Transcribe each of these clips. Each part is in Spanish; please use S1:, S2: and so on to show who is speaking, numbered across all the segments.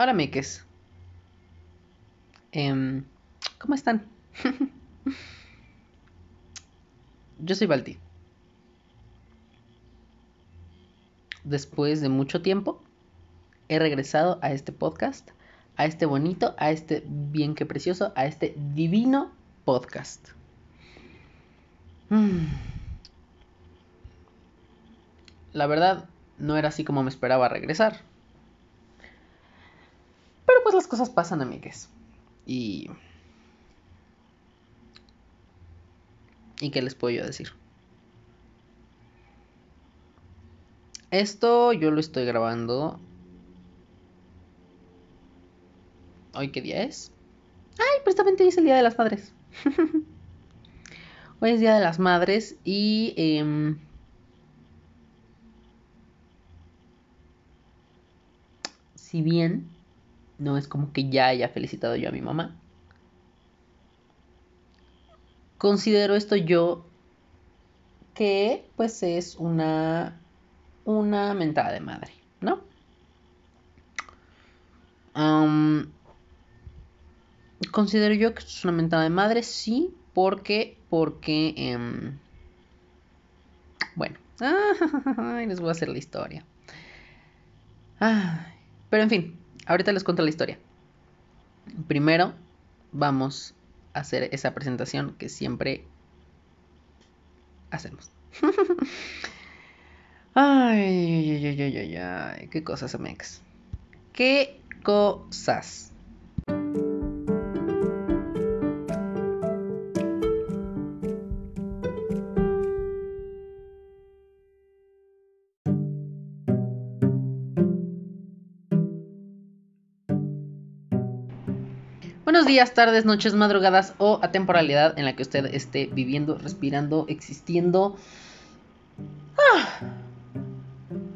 S1: Hola, meques. Em, ¿Cómo están? Yo soy Balti. Después de mucho tiempo, he regresado a este podcast, a este bonito, a este bien que precioso, a este divino podcast. Mm. La verdad, no era así como me esperaba regresar. Las cosas pasan, amigues. Y... ¿Y qué les puedo yo decir? Esto yo lo estoy grabando. ¿Hoy qué día es? Ay, precisamente hoy es el Día de las Madres. hoy es Día de las Madres y... Em, si bien no es como que ya haya felicitado yo a mi mamá. Considero esto yo que pues es una una mentada de madre, ¿no? considero yo que es una mentada de madre, sí, porque, porque, em, bueno, les voy a hacer la historia. pero en fin, ahorita les cuento la historia. Primero vamos a hacer esa presentación que siempre hacemos. ay, ay, ay, ay, ay, qué cosas, Amex. Qué cosas. Días, tardes, noches, madrugadas o atemporalidad en la que usted esté viviendo, respirando, existiendo. Ah.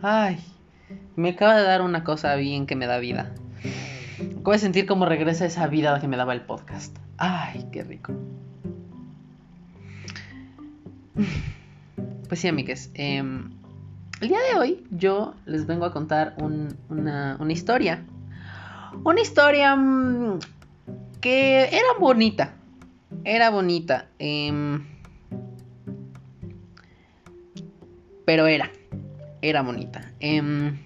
S1: Ay, me acaba de dar una cosa bien que me da vida. Acabo de sentir cómo regresa esa vida que me daba el podcast. Ay, qué rico. Pues sí, amigues. Em, el día de hoy yo les vengo a contar una, una historia. Una historia mm, que era bonita. Era bonita. Em, pero era. Era bonita. Em,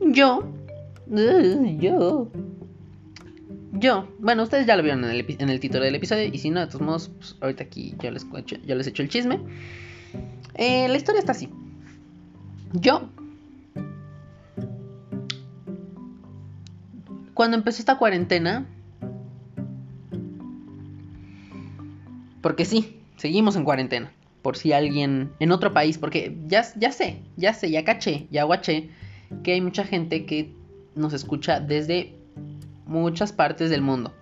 S1: yo. yo. Yo. Bueno, ustedes ya lo vieron en el, en el, título del episodio. Y si no, de todos modos, pues, ahorita aquí yo les, yo les echo el chisme. Eh, la historia está así. Yo cuando empezó esta cuarentena, porque sí, seguimos en cuarentena, por si alguien en otro país, porque ya, sé, ya sé, ya caché, ya guaché, que hay mucha gente que nos escucha desde muchas partes del mundo.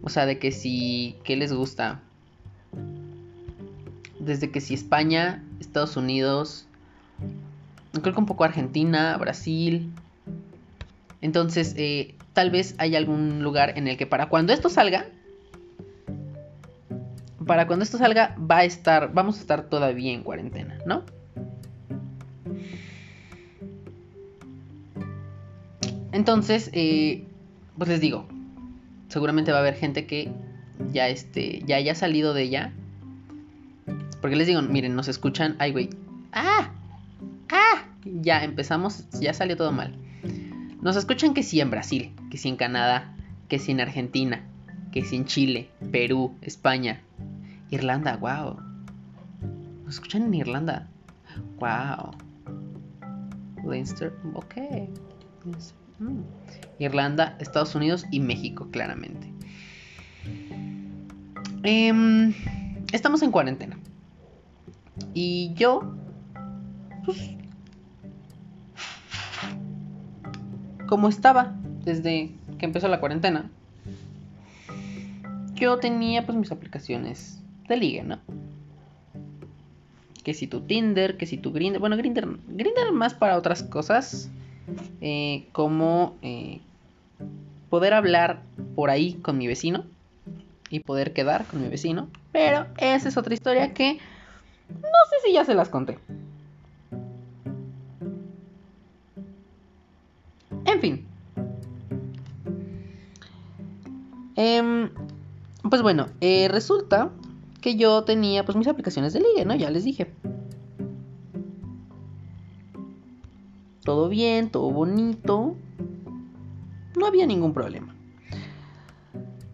S1: O sea, de que si, ¿qué les gusta? Desde que si España, Estados Unidos, creo que un poco Argentina, Brasil, entonces, eh, tal vez hay algún lugar en el que para cuando esto salga, para cuando esto salga, va a estar, vamos a estar todavía en cuarentena, ¿no? Entonces, eh, pues les digo, seguramente va a haber gente que ya, este, ya haya salido de ella. Porque les digo, miren, nos escuchan, ay, güey, ah, ah, ya empezamos, ya salió todo mal. Nos escuchan que sí en Brasil, que sí en Canadá, que sí en Argentina, que sí en Chile, Perú, España, Irlanda, wow. Nos escuchan en Irlanda, wow. Leinster, ok. Mm. Irlanda, Estados Unidos y México, claramente. Em, estamos en cuarentena. Y yo, pues, como estaba desde que empezó la cuarentena, yo tenía pues mis aplicaciones de ligue, ¿no? Que si tu Tinder, que si tu Grindr, bueno, Grindr, Grindr más para otras cosas, eh, como eh, poder hablar por ahí con mi vecino y poder quedar con mi vecino, pero esa es otra historia que no sé si ya se las conté. Fin. Em, pues bueno, eh, resulta que yo tenía pues mis aplicaciones de ligue, ¿no? Ya les dije. Todo bien, todo bonito. No había ningún problema.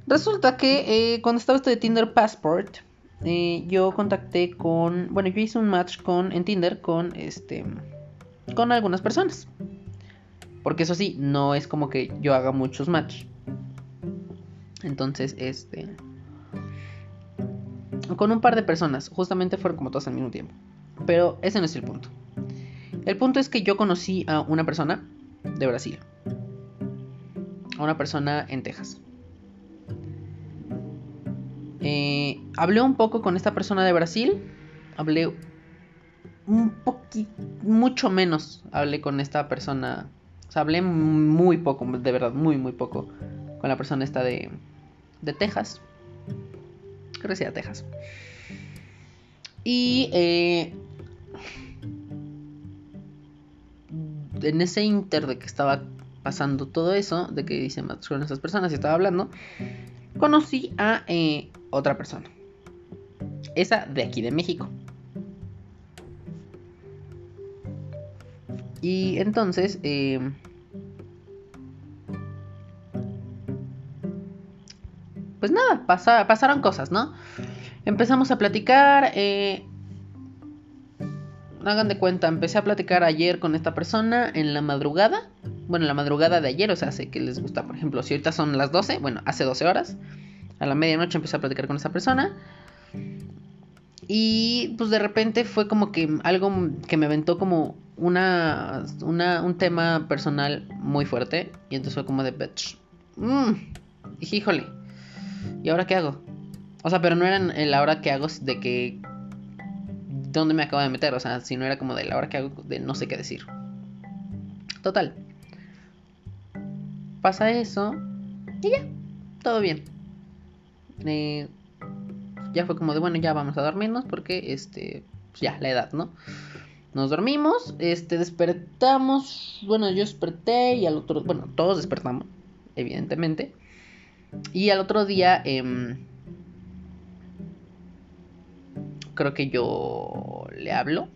S1: Resulta que eh, cuando estaba esto de Tinder Passport, eh, yo contacté con, bueno, yo hice un match con en Tinder con este, con algunas personas. Porque eso sí, no es como que yo haga muchos match. Entonces, este, con un par de personas, justamente fueron como todas al mismo tiempo. Pero ese no es el punto. El punto es que yo conocí a una persona de Brasil. A una persona en Texas. Eh, hablé un poco con esta persona de Brasil. Hablé un poquito, mucho menos hablé con esta persona. O sea, hablé muy poco, de verdad, muy, muy poco con la persona esta de, de Texas. Creo que Texas. Y eh, en ese inter de que estaba pasando todo eso, de que hice match con esas personas y estaba hablando, conocí a eh, otra persona. Esa de aquí de México. Y entonces, eh, pues nada, pasaron cosas, ¿no? Empezamos a platicar. Eh, hagan de cuenta, empecé a platicar ayer con esta persona en la madrugada. Bueno, en la madrugada de ayer, o sea, sé que les gusta, por ejemplo, si ahorita son las 12, bueno, hace 12 horas. A la medianoche empecé a platicar con esa persona. Y pues de repente fue como que algo que me aventó como una, un tema personal muy fuerte. Y entonces fue como de, bitch. Mmm, híjole, ¿y ahora qué hago? O sea, pero no era la hora que hago de que... ¿Dónde me acabo de meter? O sea, si no era como de la hora que hago de no sé qué decir. Total. Pasa eso. Y ya. Todo bien. Eh, ya fue como de, bueno, ya vamos a dormirnos porque, este, pues ya, la edad, ¿no? Nos dormimos, este, despertamos, bueno, yo desperté y al otro, bueno, todos despertamos, evidentemente. Y al otro día, em, creo que yo le hablo.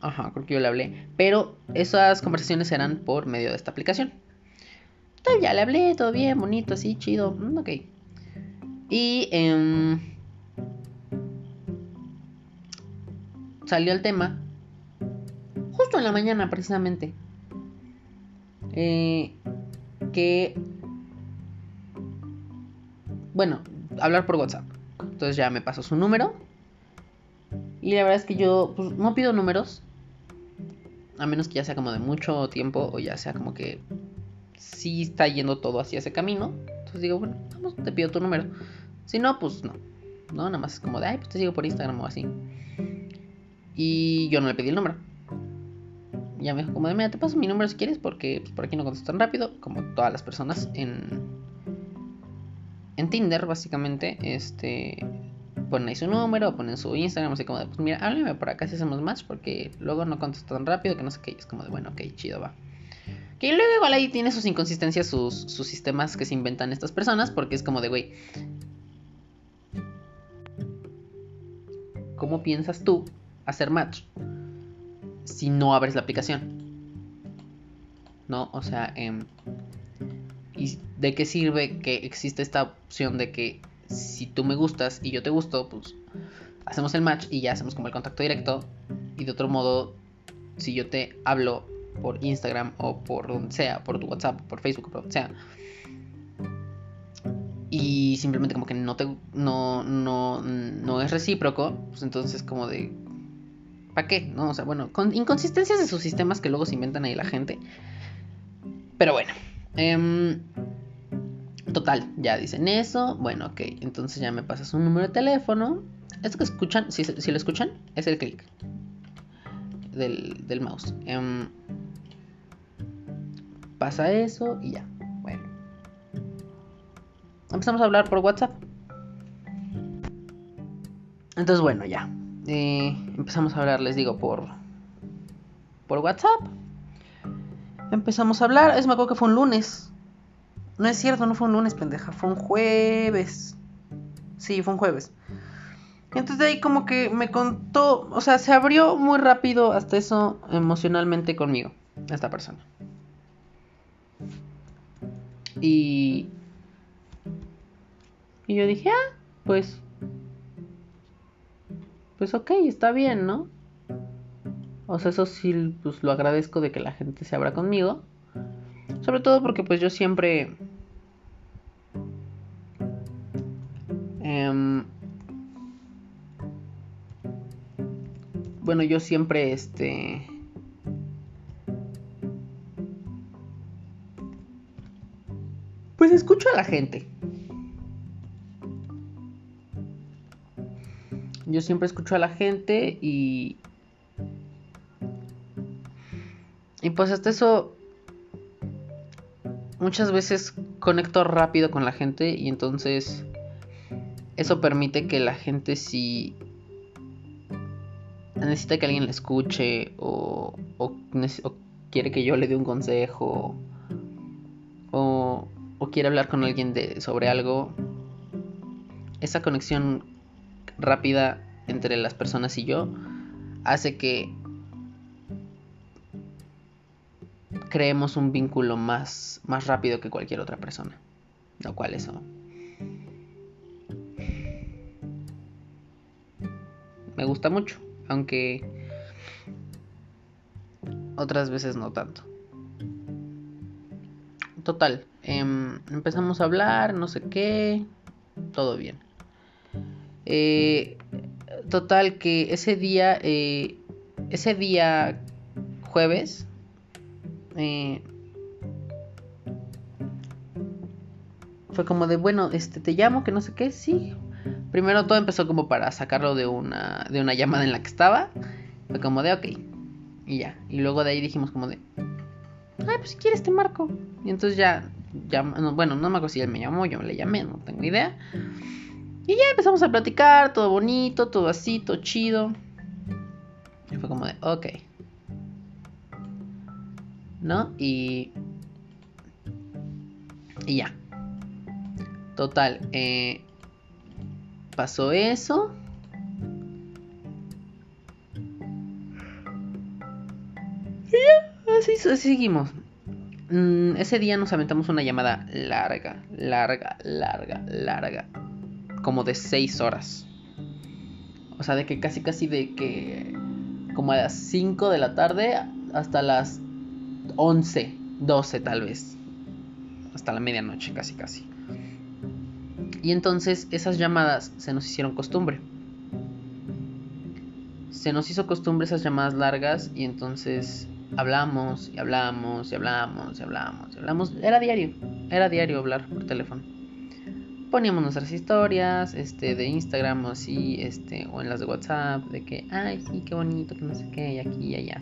S1: Ajá, creo que yo le hablé. Pero esas conversaciones eran por medio de esta aplicación. Entonces ya le hablé, todo bien, bonito, así, chido. Mm, ok. Y em, salió el tema justo en la mañana, precisamente. Eh, que bueno, hablar por WhatsApp. Entonces ya me pasó su número. Y la verdad es que yo pues, no pido números. A menos que ya sea como de mucho tiempo o ya sea como que sí está yendo todo hacia ese camino. Entonces digo, bueno, vamos, te pido tu número. Si no, pues no. No, nada más es como de, ay, pues te sigo por Instagram o así. Y yo no le pedí el número. Ya me dijo como de, mira, te paso mi número si quieres porque pues, por aquí no contesto tan rápido como todas las personas en, en Tinder, básicamente, este, ponen ahí su número, ponen su Instagram, así como de, pues mira, háblame por acá si hacemos más, porque luego no contesto tan rápido que no sé qué, es como de, bueno, ok, chido, va. Que luego igual ahí tiene sus inconsistencias, sus, sus sistemas que se inventan estas personas, porque es como de, güey, ¿cómo piensas tú hacer match si no abres la aplicación? ¿No? O sea, eh, ¿Y de qué sirve que existe esta opción de que si tú me gustas y yo te gusto, pues hacemos el match y ya hacemos como el contacto directo? Y de otro modo, si yo te hablo por Instagram o por donde sea, por tu WhatsApp, por Facebook, por donde sea, y simplemente como que no te no no no es recíproco, pues entonces como de ¿para qué? No, o sea, bueno, con inconsistencias de sus sistemas que luego se inventan ahí la gente. Pero bueno, Em, total, ya dicen eso. Bueno, ok. Entonces ya me pasas un número de teléfono. Esto que escuchan, si, lo escuchan, es el clic del, mouse. Em, pasa eso y ya. Bueno. Empezamos a hablar por WhatsApp. Entonces, bueno, ya. Eh, empezamos a hablar, les digo, por, por WhatsApp. empezamos a hablar. Es me acuerdo que fue un lunes. No es cierto, no fue un lunes, pendeja. Fue un jueves. Sí, fue un jueves. Entonces de ahí como que me contó, o sea, se abrió muy rápido hasta eso emocionalmente conmigo, esta persona. Y... Y yo dije, ah, pues... Pues ok, está bien, ¿no? O sea, eso sí, pues lo agradezco de que la gente se abra conmigo. Sobre todo porque pues yo siempre... Eh, bueno, yo siempre, este... Pues escucho a la gente. Yo siempre escucho a la gente y... Y pues hasta eso... Muchas veces conecto rápido con la gente y entonces... Eso permite que la gente si necesita que alguien le escuche o, quiere que yo le dé un consejo o, quiere hablar con alguien de, sobre algo, esa conexión rápida entre las personas y yo hace que creemos un vínculo más, más rápido que cualquier otra persona. Lo cual eso me gusta mucho aunque otras veces no tanto. Total, em, empezamos a hablar, no sé qué, todo bien. Eh, total que ese día, eh, ese día jueves, eh, fue como de, bueno, este, te llamo, que no sé qué, sí, Primero todo empezó como para sacarlo de una, de una llamada en la que estaba. Fue como de, ok. Y ya. Y luego de ahí dijimos como de, ay, pues si quieres te marco. Y entonces ya, bueno, no me acuerdo si él me llamó, yo le llamé, no tengo idea. Y ya empezamos a platicar, todo bonito, todo así, todo chido. Y fue como de, ok. ¿No? Y... Y ya. Total. Eh, pasó eso. Y ya, así, seguimos. Mm, ese día nos aventamos una llamada larga, larga, larga, larga. Como de 6 horas. O sea, de que casi, casi de que... Como a las 5 de la tarde hasta las 11, 12 tal vez. Hasta la medianoche, casi, casi. Y entonces esas llamadas se nos hicieron costumbre. Se nos hizo costumbre esas llamadas largas y entonces hablamos y hablamos y hablamos y hablamos y hablamos. Era diario, era diario hablar por teléfono. Poníamos nuestras historias, este, de Instagram o así, este, o en las de WhatsApp, de que, ay, sí, qué bonito, que no sé qué, y aquí y allá.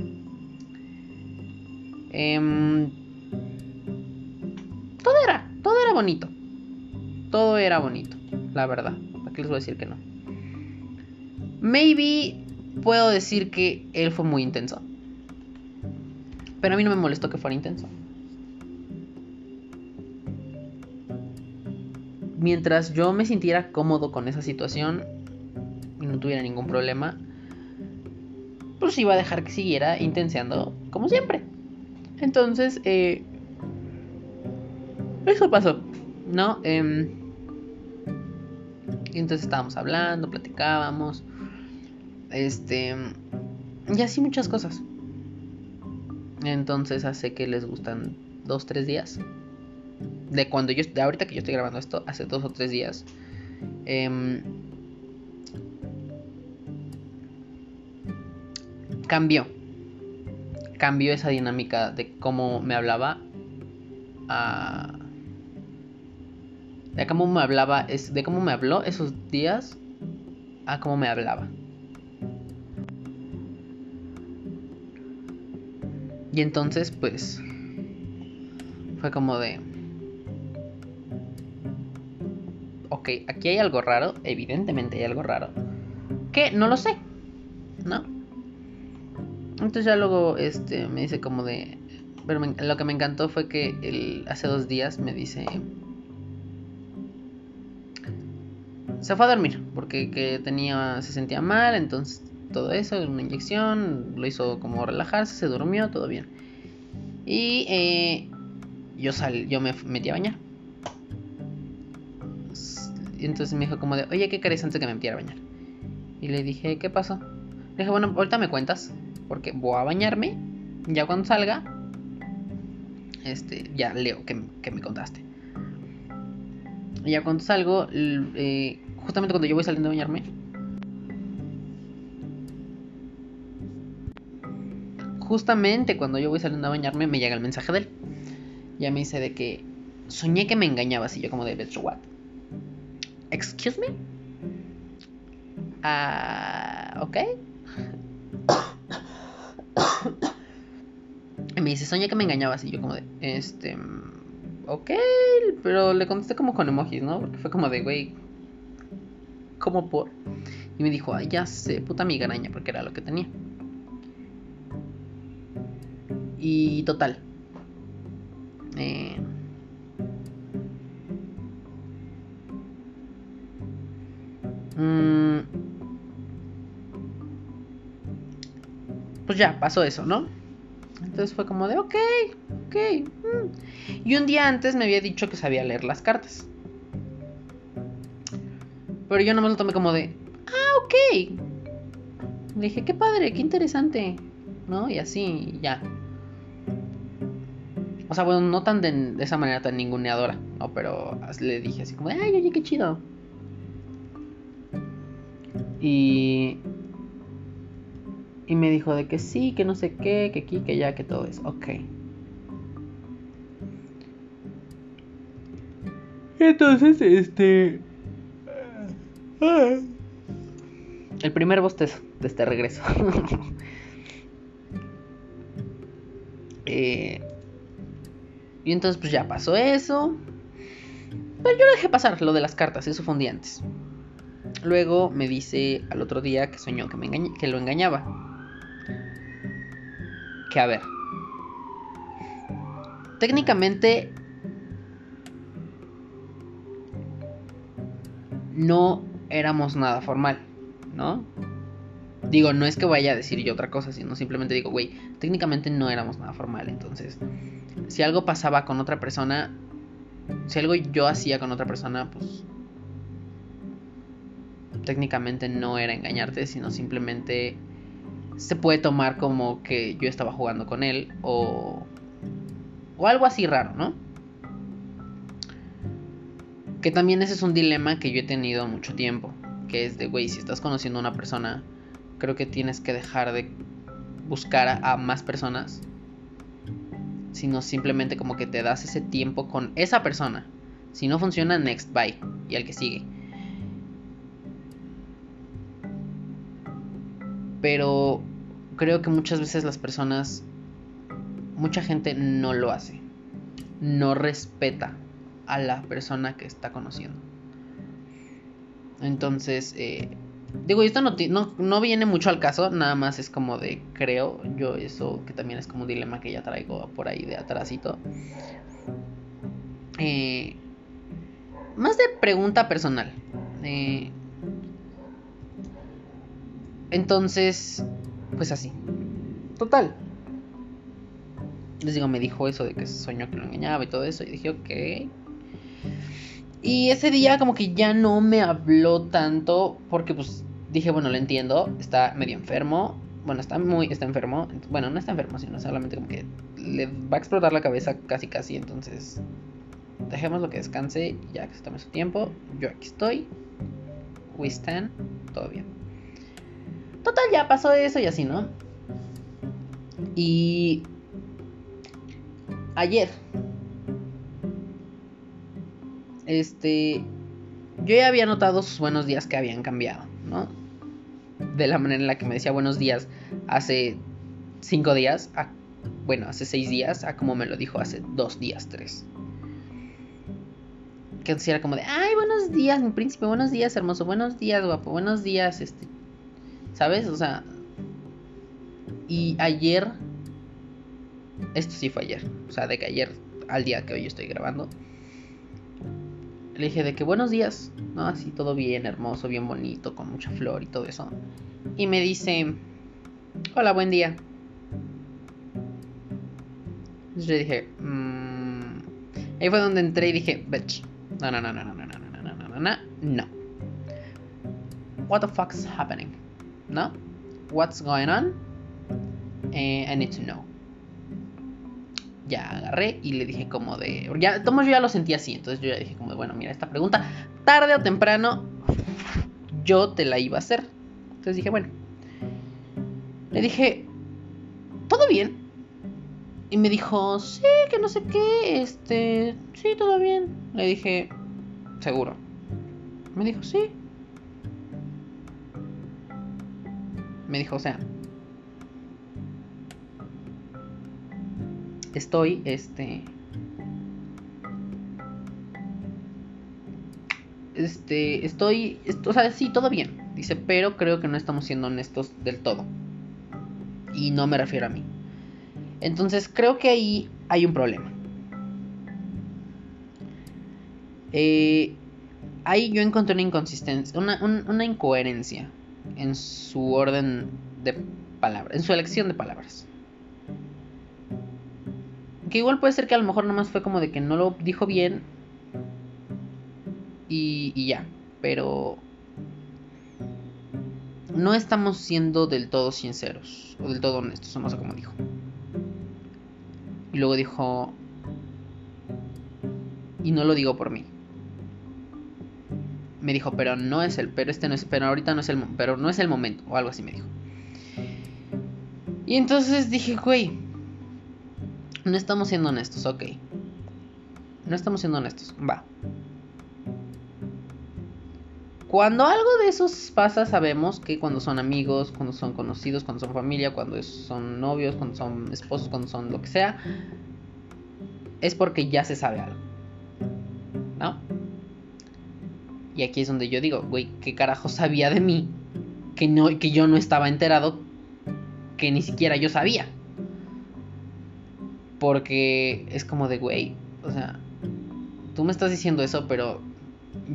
S1: Em, todo era, todo era bonito todo era bonito, la verdad. ¿Para qué les voy a decir que no? Maybe puedo decir que él fue muy intenso. Pero a mí no me molestó que fuera intenso. Mientras yo me sintiera cómodo con esa situación y no tuviera ningún problema, pues iba a dejar que siguiera intenseando como siempre. Entonces, eh, eso pasó, ¿no? Eh, entonces estábamos hablando, platicábamos. Este. Y así muchas cosas. Entonces hace que les gustan dos, tres días. De cuando yo. Ahorita que yo estoy grabando esto, hace dos o tres días. Em, cambió. Cambió esa dinámica de cómo me hablaba a de cómo me hablaba, es, de cómo me habló esos días a cómo me hablaba. Y entonces, pues, fue como de... aquí hay algo raro, evidentemente hay algo raro. Que no lo sé, ¿no? Entonces ya luego este, me dice como de... Pero lo que me encantó fue que él, hace dos días me dice... Se fue a dormir porque que tenía, se sentía mal, entonces todo eso, una inyección, lo hizo como relajarse, se durmió, todo bien. Y eh, yo, sal, yo me metí a bañar. Y entonces me dijo como de, oye, ¿qué querés antes de que me metiera a bañar? Y le dije, ¿qué pasó? Le dije, bueno, ahorita me cuentas, porque voy a bañarme, ya cuando salga, este, ya leo que, me contaste. Y ya cuando salgo, eh, justamente cuando yo voy saliendo a bañarme, justamente cuando yo voy saliendo a bañarme me llega el mensaje de él. Ya me dice de que soñé que me engañabas y yo como de, what? Excuse me? Ah, ok. y me dice, soñé que me engañabas y yo como de, este, ok, pero le contesté como con emojis, ¿no? Porque fue como de, güey, ¿cómo por? Y me dijo, ya sé, puta mi garaña, porque era lo que tenía. Y total. Eh, pues ya, pasó eso, ¿no? Entonces fue como de, ok, ok. Mm". Y un día antes me había dicho que sabía leer las cartas. Pero yo no me lo tomé como de, ah, ok. Le dije, qué padre, qué interesante. ¿No? Y así, ya. O sea, bueno, no tan de, esa manera tan ninguneadora, ¿no? Pero le dije así como, ay, oye, qué chido. Y... Y me dijo de que sí, que no sé qué, que aquí, que ya, que todo eso. Ok. Entonces, este... El primer bostezo de este regreso. eh, y entonces pues ya pasó eso. Pero yo lo dejé pasar, lo de las cartas, eso fue un día antes. Luego me dice al otro día que soñó que, me que lo engañaba. Que a ver. Técnicamente no éramos nada formal, ¿no? Digo, no es que vaya a decir yo otra cosa, sino simplemente digo, güey, técnicamente no éramos nada formal, entonces si algo pasaba con otra persona, si algo yo hacía con otra persona, pues técnicamente no era engañarte, sino simplemente se puede tomar como que yo estaba jugando con él o, o algo así raro, ¿no? Que también ese es un dilema que yo he tenido mucho tiempo, que es de, güey, si estás conociendo a una persona, creo que tienes que dejar de buscar a más personas sino simplemente como que te das ese tiempo con esa persona. Si no funciona, next, bye. Y al que sigue. Pero creo que muchas veces las personas, mucha gente no lo hace. No respeta a la persona que está conociendo. Entonces, eh, Digo, esto no, no, viene mucho al caso, nada más es como de, creo yo, eso que también es como un dilema que ya traigo por ahí de atrásito. Eh, más de pregunta personal. Eh, entonces, pues así. Total. Les digo, me dijo eso de que soñó que lo engañaba y todo eso. Y dije, ok. Y ese día como que ya no me habló tanto porque pues dije, bueno, lo entiendo, está medio enfermo. Bueno, está muy, está enfermo. Bueno, no está enfermo, sino solamente como que le va a explotar la cabeza casi casi. Entonces, dejemos lo que descanse ya que se tome su tiempo. Yo aquí estoy. We stand. Todo bien. Total, ya pasó eso y así, ¿no? Y ayer este, yo ya había notado sus buenos días que habían cambiado, ¿no? De la manera en la que me decía buenos días hace cinco días, bueno, hace seis días, a como me lo dijo hace dos días, tres. Que entonces era como de, ay, buenos días, mi príncipe, buenos días, hermoso, buenos días, guapo, buenos días, este, ¿sabes? O sea, y ayer Esto sí fue ayer. O sea, de que ayer al día que hoy estoy grabando. Le dije de que buenos días, ¿no? Así todo bien, hermoso, bien bonito, con mucha flor y todo eso. Y me dice, hola, buen día. Yo dije, mmm... ahí fue donde entré y dije, bitch, no, no, no, no, no, no, no, no, no, no, no, no. What the fuck's happening? ¿No? What's going on? Eh, I need to know. Ya agarré y le dije como de... Ya, tomo yo ya lo sentí así, entonces yo ya dije como de, bueno, mira, esta pregunta, tarde o temprano, yo te la iba a hacer. Entonces dije, bueno. Le dije, ¿todo bien? Y me dijo, sí, que no sé qué, este, sí, todo bien. Le dije, seguro. Me dijo, sí. Me dijo, o sea, estoy, este, este, estoy, o sea, sí, todo bien. Dice, pero creo que no estamos siendo honestos del todo. Y no me refiero a mí. Entonces creo que ahí hay un problema. Eh, ahí yo encontré una inconsistencia, una, una incoherencia en su orden de palabras, en su elección de palabras. Que igual puede ser que a lo mejor nomás fue como de que no lo dijo bien y, y ya, pero no estamos siendo del todo sinceros o del todo honestos, no sé cómo dijo. Y luego dijo, y no lo digo por mí. Me dijo, pero no es el, pero este no es, pero ahorita no es el, pero no es el momento o algo así me dijo. Y entonces dije, güey, no estamos siendo honestos, ok. No estamos siendo honestos, va. Cuando algo de esos pasa, sabemos que cuando son amigos, cuando son conocidos, cuando son familia, cuando son novios, cuando son esposos, cuando son lo que sea, es porque ya se sabe algo. Y aquí es donde yo digo, güey, ¿qué carajo sabía de mí? Que, no, que yo no estaba enterado, que ni siquiera yo sabía. Porque es como de, güey, o sea, tú me estás diciendo eso, pero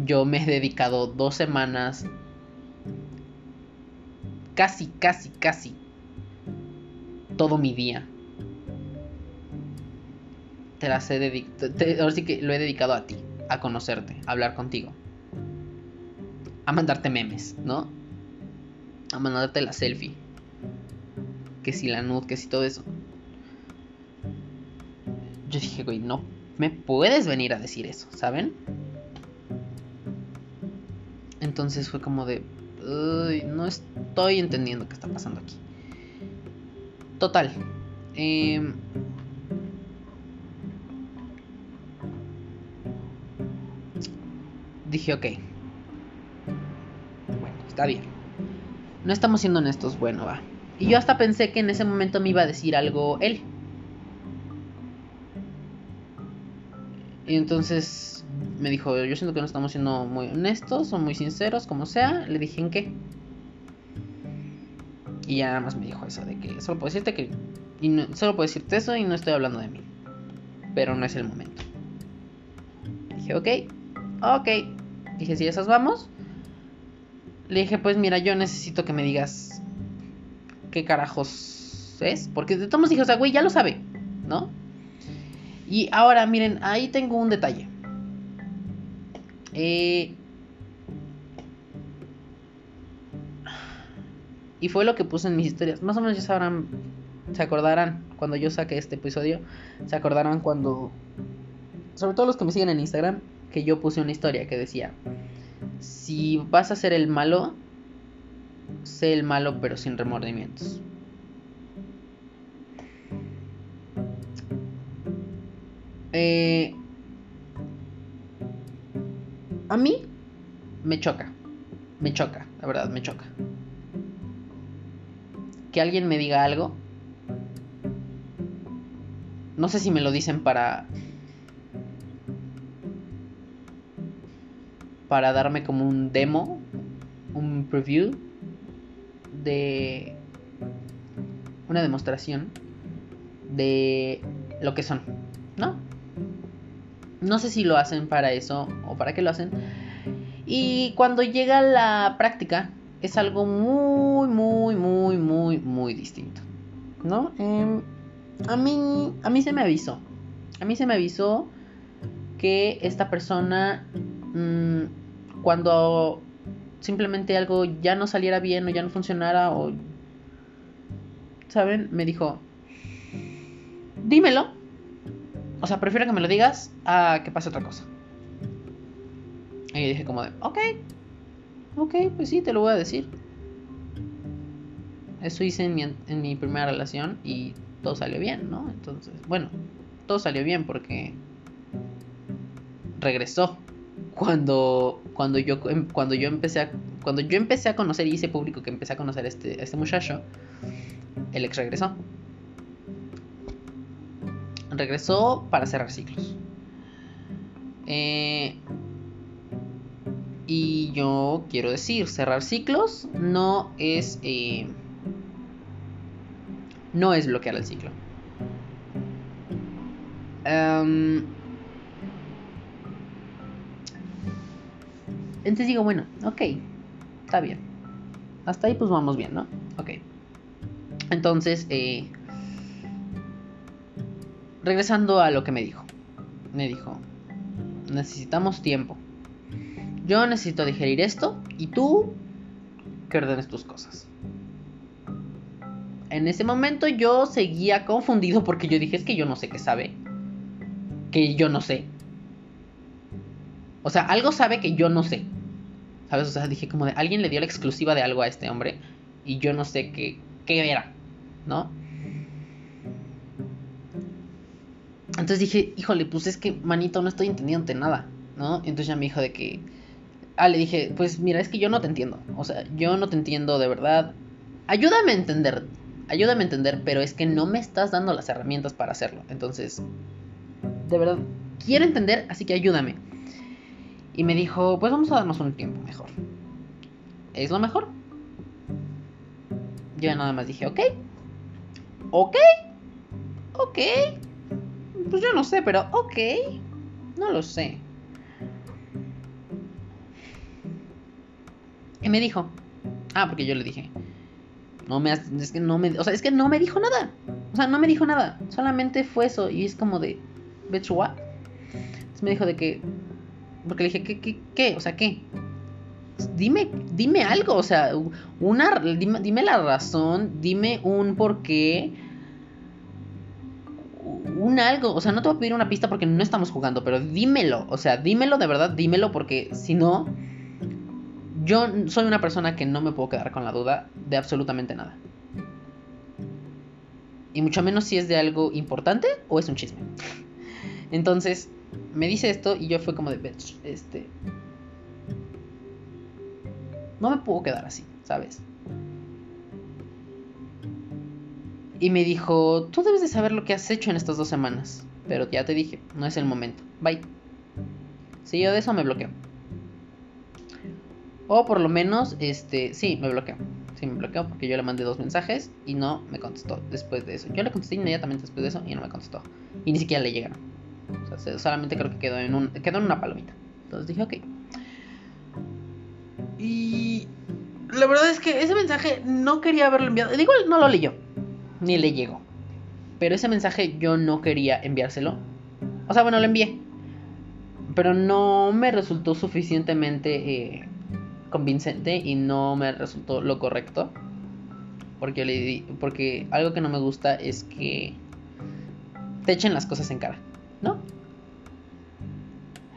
S1: yo me he dedicado dos semanas, casi, casi, casi, todo mi día. Te he dedicado, ahora sí que lo he dedicado a ti, a conocerte, a hablar contigo, a mandarte memes, ¿no? A mandarte la selfie. Que si la nude, que si todo eso. Yo dije, güey, no me puedes venir a decir eso, ¿saben? Entonces fue como de, no estoy entendiendo qué está pasando aquí. Total. Em, dije, ok. Está bien. No estamos siendo honestos, bueno, va. Y yo hasta pensé que en ese momento me iba a decir algo él. Y entonces me dijo, yo siento que no estamos siendo muy honestos o muy sinceros, como sea. Le dije, ¿en qué? Y ya nada más me dijo eso, de que solo puedo decirte que... Y solo puedo decirte eso y no estoy hablando de mí. Pero no es el momento. Dije, ok, ok. Dije, si esas vamos. Le dije, pues mira, yo necesito que me digas qué carajos es. Porque de todos dije, o sea, güey, ya lo sabe, ¿no? Y ahora, miren, ahí tengo un detalle. Eh, y fue lo que puse en mis historias. Más o menos ya sabrán, se acordarán cuando yo saqué este episodio. Se acordarán cuando, sobre todo los que me siguen en Instagram, que yo puse una historia que decía, si vas a ser el malo, sé el malo pero sin remordimientos. Eh, a mí me choca. Me choca, la verdad, me choca. Que alguien me diga algo. No sé si me lo dicen para... Para darme como un demo, un preview de una demostración. de lo que son, ¿no? No sé si lo hacen para eso o para qué lo hacen. Y cuando llega la práctica, es algo muy, muy, muy, muy, muy distinto. ¿No? Em, a, mí, a mí se me avisó. A mí se me avisó que esta persona, mm, cuando simplemente algo ya no saliera bien o ya no funcionara o... ¿Saben? Me dijo, dímelo. O sea, prefiero que me lo digas a que pase otra cosa. Y dije como de, ok, ok, pues sí, te lo voy a decir. Eso hice en mi, en mi primera relación y todo salió bien, ¿no? Entonces, bueno, todo salió bien porque regresó cuando cuando yo em, cuando yo empecé a cuando yo empecé a conocer y hice público que empecé a conocer a este, este muchacho el ex regresó. Regresó para cerrar ciclos. Eh, y yo quiero decir cerrar ciclos no es eh, no es bloquear el ciclo. Um, Entonces digo, bueno, ok, está bien. Hasta ahí pues vamos bien, ¿no? Ok. Entonces, eh, regresando a lo que me dijo. Me dijo, necesitamos tiempo. Yo necesito digerir esto y tú que ordenes tus cosas. En ese momento yo seguía confundido porque yo dije, es que yo no sé qué sabe. Que yo no sé. O sea, algo sabe que yo no sé. ¿Sabes? O sea, dije como de alguien le dio la exclusiva de algo a este hombre y yo no sé qué, qué era, ¿no? Entonces dije, híjole, pues es que, manito, no estoy entendiendo nada, ¿no? Entonces ya me dijo de que... Ah, le dije, pues mira, es que yo no te entiendo. O sea, yo no te entiendo de verdad. Ayúdame a entender. Ayúdame a entender, pero es que no me estás dando las herramientas para hacerlo. Entonces, de verdad, quiero entender, así que ayúdame. Y me dijo, pues vamos a darnos un tiempo mejor. ¿Es lo mejor? Yo nada más dije, ok. Ok. Ok. Pues yo no sé, pero ok. No lo sé. Y me dijo, ah, porque yo le dije, no me, es que no me, o sea, es que no me dijo nada. O sea, no me dijo nada. Solamente fue eso. Y es como de, bitch, what? Entonces me dijo de que, porque le dije, ¿qué, qué, qué? O sea, ¿qué? Dime, dime algo, o sea, una, dime, la razón, dime un por qué, un algo, o sea, no te voy a pedir una pista porque no estamos jugando, pero dímelo, o sea, dímelo de verdad, dímelo porque si no, yo soy una persona que no me puedo quedar con la duda de absolutamente nada. Y mucho menos si es de algo importante o es un chisme. Entonces, me dice esto y yo fue como de, este... No me puedo quedar así, ¿sabes? Y me dijo, tú debes de saber lo que has hecho en estas dos semanas. Pero ya te dije, no es el momento. Bye. Si yo de eso me bloqueo. O por lo menos, este, sí, me bloqueo. Sí, me bloqueo porque yo le mandé dos mensajes y no me contestó después de eso. Yo le contesté inmediatamente después de eso y no me contestó. Y ni siquiera le llegaron. Solamente creo que quedó en, un, quedó en una palomita. Entonces dije, ok. Y la verdad es que ese mensaje no quería haberlo enviado. Digo, no lo leyó. Ni le llegó. Pero ese mensaje yo no quería enviárselo. O sea, bueno, lo envié. Pero no me resultó suficientemente eh, convincente y no me resultó lo correcto. Porque, le, porque algo que no me gusta es que te echen las cosas en cara. ¿No?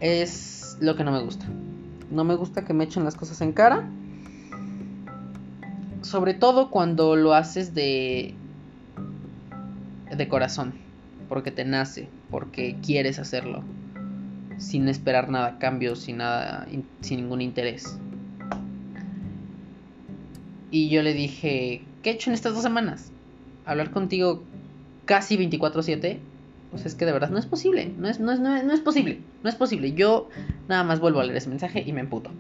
S1: Es lo que no me gusta. No me gusta que me echen las cosas en cara. Sobre todo cuando lo haces de de corazón, porque te nace, porque quieres hacerlo, sin esperar nada a cambio, sin nada, sin ningún interés. Y yo le dije, ¿qué he hecho en estas dos semanas? Hablar contigo casi 24/7 pues es que de verdad no es posible, no es, no es, no es, posible, no es posible. Yo nada más vuelvo a leer ese mensaje y me emputo.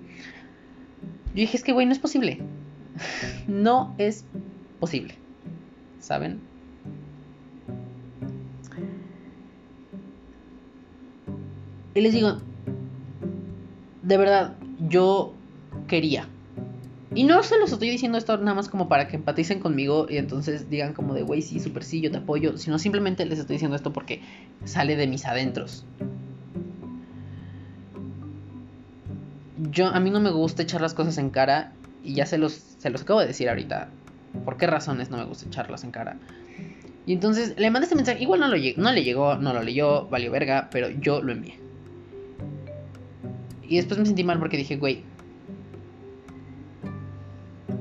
S1: Yo dije, es que, güey, no es posible. no es posible. ¿Saben? Y les digo, de verdad, yo quería y no se los estoy diciendo esto nada más como para que empaticen conmigo y entonces digan como de, güey, sí, súper sí, yo te apoyo, sino simplemente les estoy diciendo esto porque sale de mis adentros. Yo, a mí no me gusta echar las cosas en cara y ya se los, se los acabo de decir ahorita. ¿Por qué razones no me gusta echarlas en cara? Y entonces le mandé este mensaje, igual no, lo, no le llegó, no lo leyó, valió verga, pero yo lo envié. Y después me sentí mal porque dije, güey,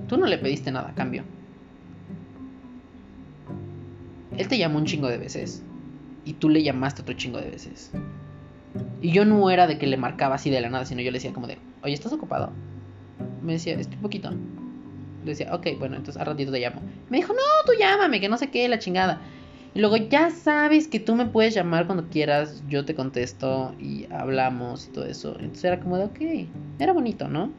S1: tú no le pediste nada a cambio. Él te llamó un chingo de veces y tú le llamaste otro chingo de veces. Y yo no era de que le marcaba así de la nada, sino yo le decía como de, oye, ¿estás ocupado? Me decía, estoy poquito. Le decía, ok, bueno, entonces al ratito te llamo. Me dijo, no, tú llámame, que no sé qué, la chingada. Y luego ya sabes que tú me puedes llamar cuando quieras, yo te contesto y hablamos y todo eso. Entonces era como de, ok, era bonito, ¿no?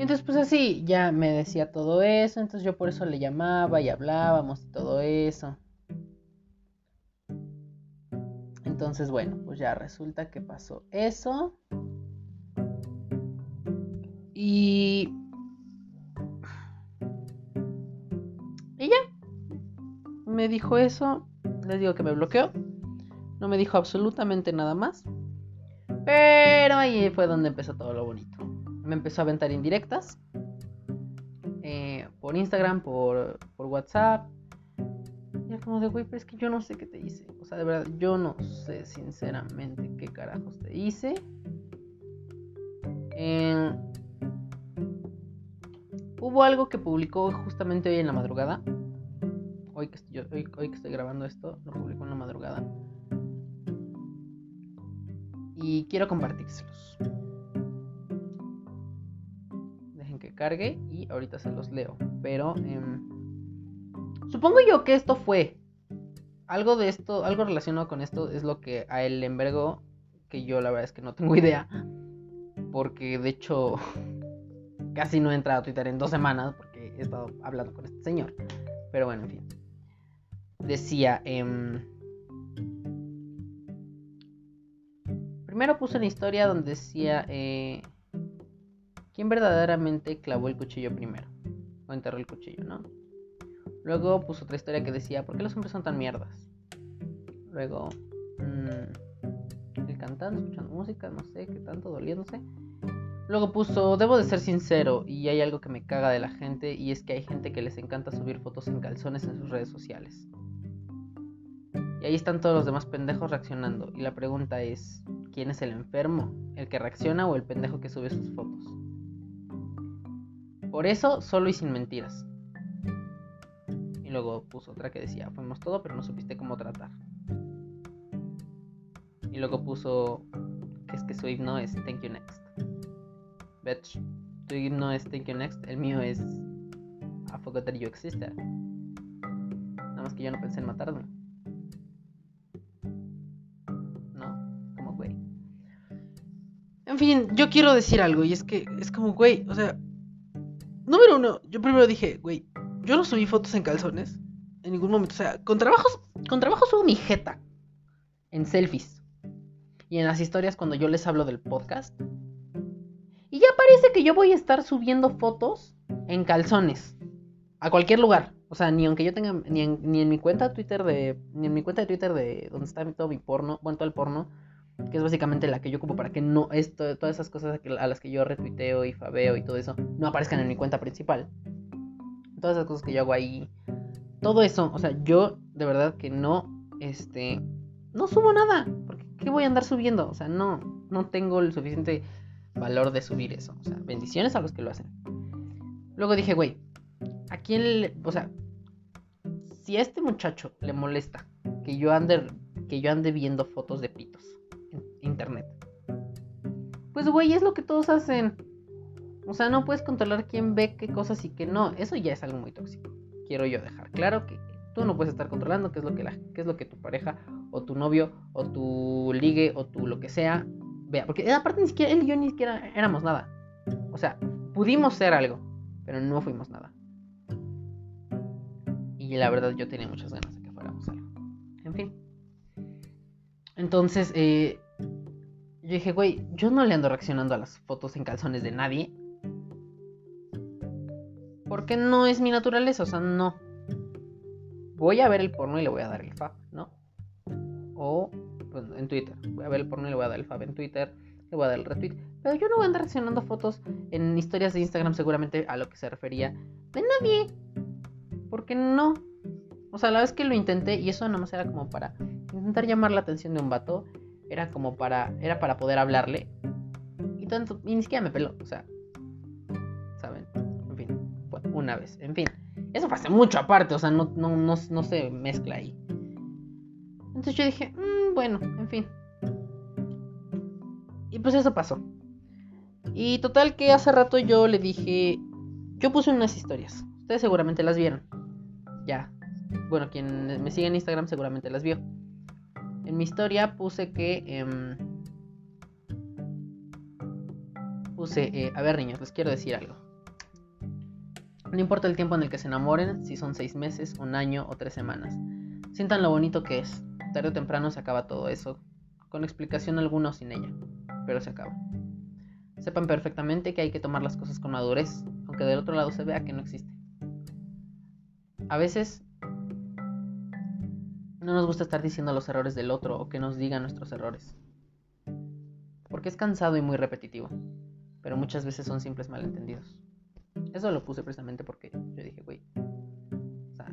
S1: Y entonces pues así, ya me decía todo eso, entonces yo por eso le llamaba y hablábamos y todo eso. Entonces bueno, pues ya resulta que pasó eso. Y... Y ya. Me dijo eso les digo que me bloqueó. No me dijo absolutamente nada más. Pero ahí fue donde empezó todo lo bonito. Me empezó a aventar indirectas. Eh, por Instagram, por, por WhatsApp. Y era como de, güey, pero es que yo no sé qué te hice. O sea, de verdad, yo no sé sinceramente qué carajos te hice. hubo algo que publicó justamente hoy en la madrugada hoy que, hoy, que estoy grabando esto, lo publico en la madrugada. Y quiero compartírselos. Cargue y ahorita se los leo. Pero em, supongo yo que esto fue. Algo de esto, algo relacionado con esto es lo que a él le envergó. Que yo la verdad es que no tengo idea. Porque de hecho casi no he entrado a Twitter en dos semanas porque he estado hablando con este señor. Pero bueno, en fin decía... Em, primero puse una historia donde decía... Eh, ¿Quién verdaderamente clavó el cuchillo primero? O enterró el cuchillo, ¿no? Luego puso otra historia que decía, ¿por qué los hombres son tan mierdas? Luego, mmm, el cantando, escuchando música, no sé, qué tanto, doliéndose. Luego puso, debo de ser sincero, y hay algo que me caga de la gente, y es que hay gente que les encanta subir fotos en calzones en sus redes sociales. Y ahí están todos los demás pendejos reaccionando. Y la pregunta es, ¿quién es el enfermo? ¿El que reacciona o el pendejo que sube sus fotos? Por eso, solo y sin mentiras. Y luego puso otra que decía, fuimos todo, pero no supiste cómo tratar. Y luego puso, es que su himno es Thank You Next. Bitch, tu himno es Thank You Next, el mío es I forgot that you existed. Nada más que yo no pensé en matarme. fin, yo quiero decir algo y es que es como, güey, o sea, número uno, yo primero dije, güey, yo no subí fotos en calzones en ningún momento, o sea, con trabajos, con trabajo subo mi jeta en selfies y en las historias cuando yo les hablo del podcast. Y ya parece que yo voy a estar subiendo fotos en calzones a cualquier lugar. O sea, ni aunque yo tenga, ni en, ni en mi cuenta de Twitter de, ni en mi cuenta de Twitter de donde está todo mi porno, bueno, todo el porno, que es básicamente la que yo ocupo para que no esto, todas esas cosas a las que yo retuiteo y fabeo y todo eso no aparezcan en mi cuenta principal. Todas esas cosas que yo hago ahí, todo eso, o sea, yo de verdad que no, este, no subo nada, porque ¿qué voy a andar subiendo? O sea, no, no tengo el suficiente valor de subir eso. O sea, bendiciones a los que lo hacen. Luego dije, güey, ¿a quién le, o sea, si a este muchacho le molesta que yo ande, que yo ande viendo fotos de pitos? Internet. Pues, güey, es lo que todos hacen. O sea, no puedes controlar quién ve qué cosas y qué no. Eso ya es algo muy tóxico. Quiero yo dejar claro que tú no puedes estar controlando qué es lo que, la, es lo que tu pareja o tu novio o tu ligue o tu lo que sea vea. Porque aparte ni siquiera él y yo ni siquiera éramos nada. O sea, pudimos ser algo, pero no fuimos nada. Y la verdad yo tenía muchas ganas de que fuéramos algo. En fin. Entonces, eh, yo dije, güey, yo no le ando reaccionando a las fotos en calzones de nadie. Porque no es mi naturaleza, o sea, no. Voy a ver el porno y le voy a dar el fab, ¿no? O pues, en Twitter. Voy a ver el porno y le voy a dar el fab en Twitter. Le voy a dar el retweet. Pero yo no voy a andar reaccionando fotos en historias de Instagram seguramente a lo que se refería de nadie. Porque no. O sea, la vez que lo intenté y eso nada más era como para intentar llamar la atención de un vato era como para, era para poder hablarle. Y tanto, y ni siquiera me peló, o sea, ¿saben? En fin, una vez, en fin. Eso pasa mucho aparte, o sea, no, no, no, no se mezcla ahí. Entonces yo dije, mmm, bueno, en fin. Y pues eso pasó. Y total que hace rato yo le dije, yo puse unas historias. Ustedes seguramente las vieron. Ya. Bueno, quien me sigue en Instagram seguramente las vio. En mi historia puse que... Em, puse, eh, a ver niños, les quiero decir algo. No importa el tiempo en el que se enamoren, si son seis meses, un año o tres semanas. Sientan lo bonito que es. Tarde o temprano se acaba todo eso, con explicación alguna o sin ella, pero se acaba. Sepan perfectamente que hay que tomar las cosas con madurez, aunque del otro lado se vea que no existe. A veces no nos gusta estar diciendo los errores del otro o que nos diga nuestros errores. Porque es cansado y muy repetitivo. Pero muchas veces son simples malentendidos. Eso lo puse precisamente porque yo dije, güey.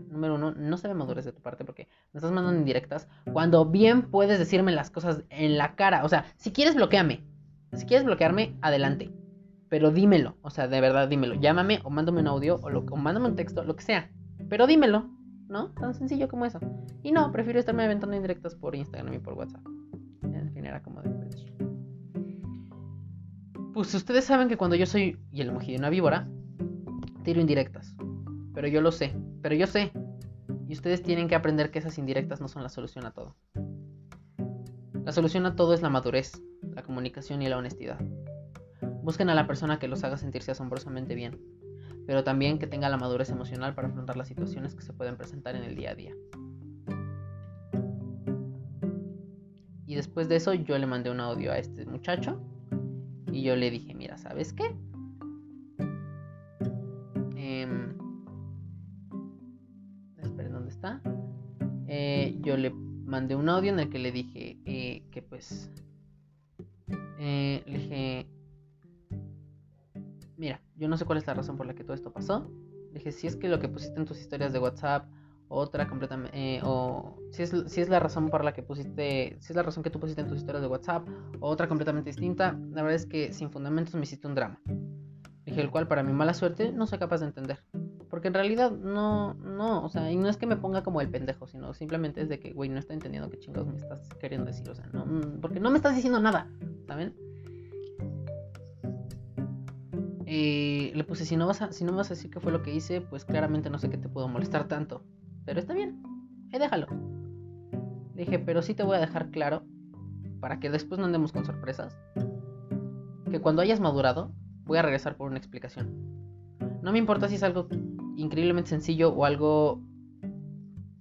S1: Número uno, no se ve madurez de tu parte porque me estás mandando indirectas cuando bien puedes decirme las cosas en la cara. O sea, si quieres bloqueame. Si quieres bloquearme, adelante. Pero dímelo. O sea, de verdad, dímelo. Llámame o mándame un audio o, lo, o mándame un texto, lo que sea. Pero dímelo. ¿No? Tan sencillo como eso. Y no, prefiero estarme aventando indirectas por Instagram y por WhatsApp. En fin, era como de Pues ustedes saben que cuando yo soy y el de una víbora, tiro indirectas. Pero yo lo sé, pero yo sé. Y ustedes tienen que aprender que esas indirectas no son la solución a todo. La solución a todo es la madurez, la comunicación y la honestidad. Busquen a la persona que los haga sentirse asombrosamente bien pero también que tenga la madurez emocional para afrontar las situaciones que se pueden presentar en el día a día. Y después de eso yo le mandé un audio a este muchacho y yo le dije, mira, ¿sabes qué? Eh, esperen, ¿dónde está? Eh, yo le mandé un audio en el que le dije eh, que pues... Eh, le dije, mira, yo no sé cuál es la razón por la que todo esto pasó. Dije, si es que lo que pusiste en tus historias de WhatsApp, otra completamente, eh, o si es, si es la razón por la que pusiste, si es la razón que tú pusiste en tus historias de WhatsApp, otra completamente distinta, la verdad es que sin fundamentos me hiciste un drama. Dije, el cual para mi mala suerte no soy capaz de entender. Porque en realidad no, no, o sea, y no es que me ponga como el pendejo, sino simplemente es de que, güey, no estoy entendiendo qué chingados me estás queriendo decir, o sea, no, mm, porque no me estás diciendo nada, ¿saben? Le puse, si no, vas a, si no vas a decir qué fue lo que hice, pues claramente no sé qué te puedo molestar tanto. Pero está bien, déjalo. Le dije, pero sí te voy a dejar claro, para que después no andemos con sorpresas, que cuando hayas madurado, voy a regresar por una explicación. No me importa si es algo increíblemente sencillo o algo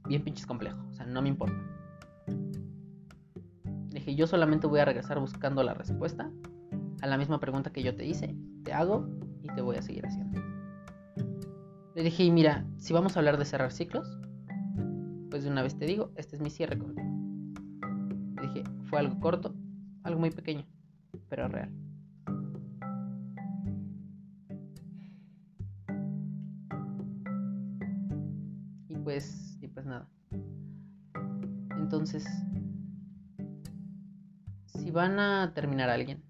S1: bien pinches complejo. O sea, no me importa. Dije, yo solamente voy a regresar buscando la respuesta a la misma pregunta que yo te hice, te hago y te voy a seguir haciendo. Le dije, mira, si vamos a hablar de cerrar ciclos, pues de una vez te digo, este es mi cierre contigo. Le dije, fue algo corto, algo muy pequeño, pero real. Y pues, y pues nada. Entonces, si van a terminar a alguien,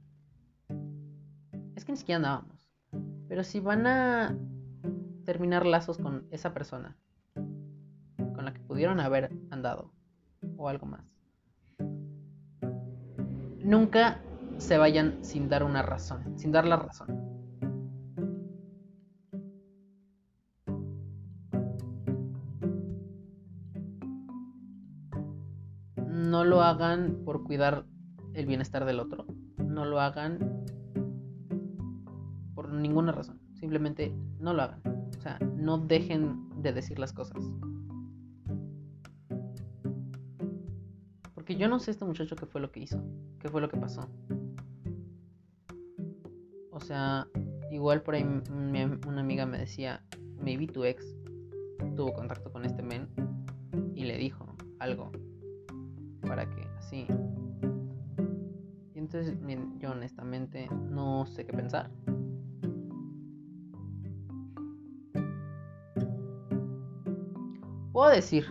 S1: que ni siquiera andábamos. Pero si van a terminar lazos con esa persona con la que pudieron haber andado o algo más, nunca se vayan sin dar una razón, sin dar la razón. No lo hagan por cuidar el bienestar del otro. No lo hagan ninguna razón. Simplemente no lo hagan. O sea, no dejen de decir las cosas. Porque yo no sé este muchacho qué fue lo que hizo, qué fue lo que pasó. O sea, igual por ahí una amiga me decía, maybe tu ex tuvo contacto con este men y le dijo algo para que así. Y entonces, yo honestamente no sé qué pensar. Decir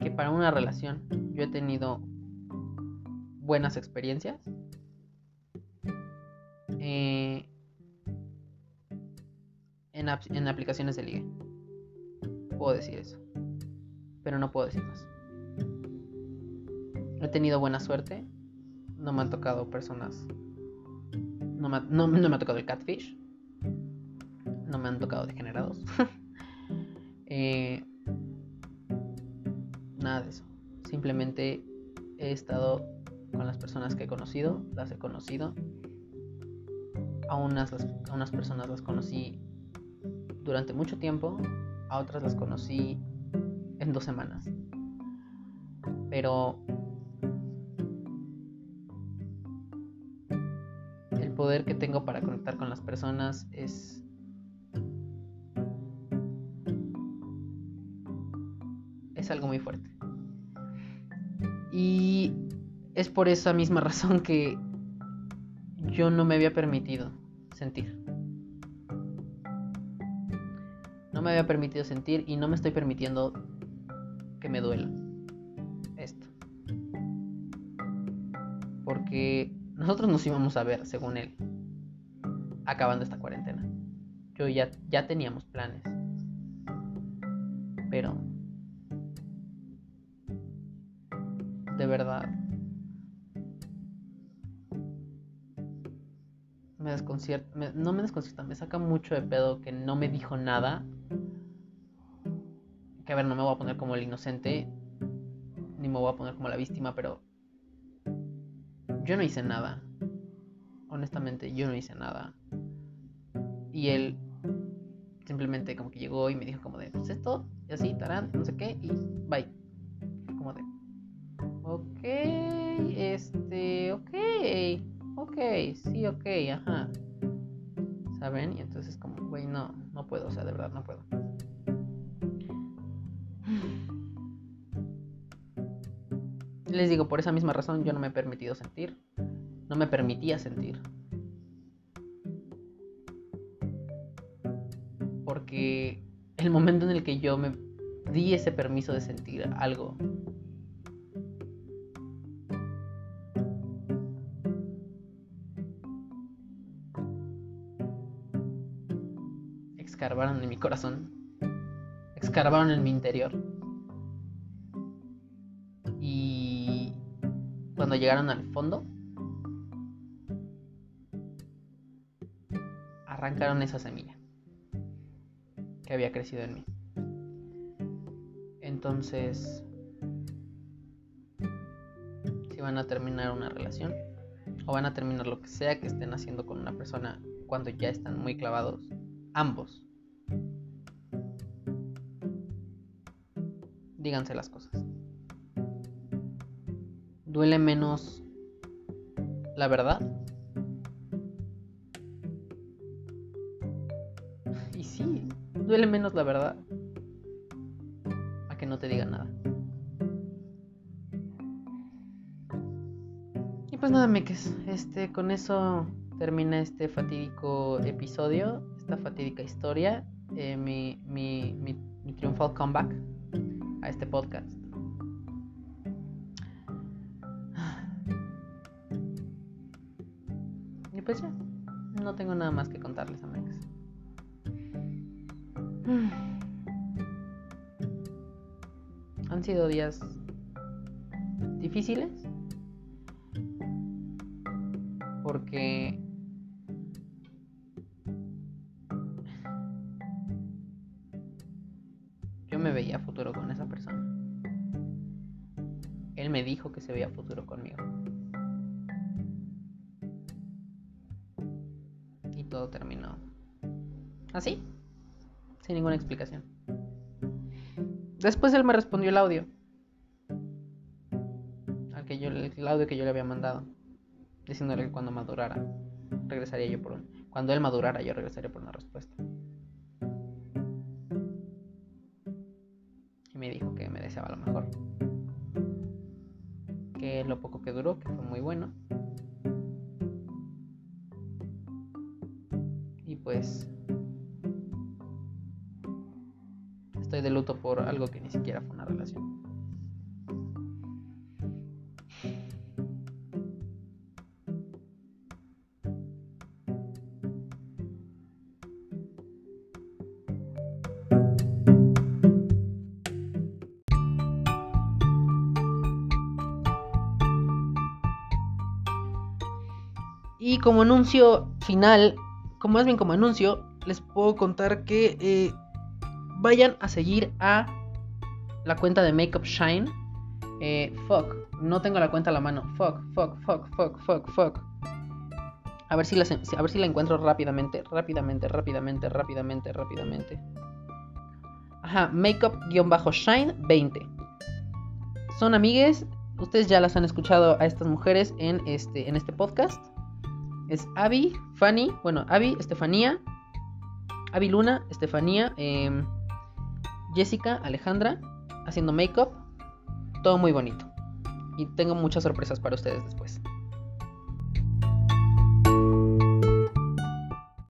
S1: que para una relación yo he tenido buenas experiencias. Eh, en, en aplicaciones de ligue. Puedo decir eso. Pero no puedo decir más. He tenido buena suerte. No me han tocado personas. No me, no, me ha tocado el catfish. No me han tocado degenerados. Eh, nada de eso. Simplemente he estado con las personas que he conocido. Las he conocido. A unas, a unas personas las conocí durante mucho tiempo. A otras las conocí en dos semanas. Pero el poder que tengo para conectar con las personas es es algo muy fuerte. Y es por esa misma razón que yo no me había permitido sentir. No me había permitido sentir y no me estoy permitiendo que me duela esto. Porque nosotros nos íbamos a ver, según él, acabando esta cuarentena. Yo ya, ya teníamos planes. Pero... No me desconcierta, me saca mucho de pedo que no me dijo nada que a ver, no me voy a poner como el inocente, ni me voy a poner como la víctima, pero yo no hice nada. Honestamente, yo no hice nada. Y él simplemente como que llegó y me dijo como de, pues esto, y así, tarán, no sé qué, y bye. Como de, ok, este, ok, ok, sí, ok, ajá. ¿Saben? Y entonces como, güey, no, no puedo, o sea, de verdad no puedo. Les digo, por esa misma razón yo no me he permitido sentir. No me permitía sentir. Porque el momento en el que yo me di ese permiso de sentir algo, escarbaron en mi corazón, escarbaron en mi interior. cuando llegaron al fondo, arrancaron esa semilla que había crecido en mí. Entonces, si van a terminar una relación o van a terminar lo que sea que estén haciendo con una persona cuando ya están muy clavados, ambos, díganse las cosas duele menos la verdad. Y sí, duele menos la verdad a que no te digan nada. Y pues nada, meques, este, con eso termina este fatídico episodio, esta fatídica historia, eh, mi, mi, mi, mi triunfal comeback a este podcast. pues ya, no tengo nada más que contarles, amigos. Han sido días difíciles Después él me respondió el audio, que yo, el audio que yo le había mandado, diciéndole que cuando madurara regresaría yo por un... Cuando él madurara, yo regresaría por una respuesta. Y me dijo que me deseaba lo mejor. Que lo poco que duró, que fue muy bueno. Y pues... Estoy de luto por algo que ni siquiera fue una relación. Y como anuncio final, como más bien como anuncio, les puedo contar que eh, vayan a seguir a la cuenta de Makeup Shine. Eh, fuck, no tengo la cuenta a la mano. Fuck, fuck, fuck, fuck, fuck, fuck. A ver si la, a ver si la encuentro rápidamente, rápidamente, rápidamente, rápidamente, rápidamente. Ajá, Makeup-Shine 20. Son amigues. Ustedes ya las han escuchado a estas mujeres en este, en este podcast es Abby, Fanny, bueno, Abby, Estefanía, Abby Luna, Estefanía, em, Jessica, Alejandra, haciendo make-up. Todo muy bonito. Y tengo muchas sorpresas para ustedes después.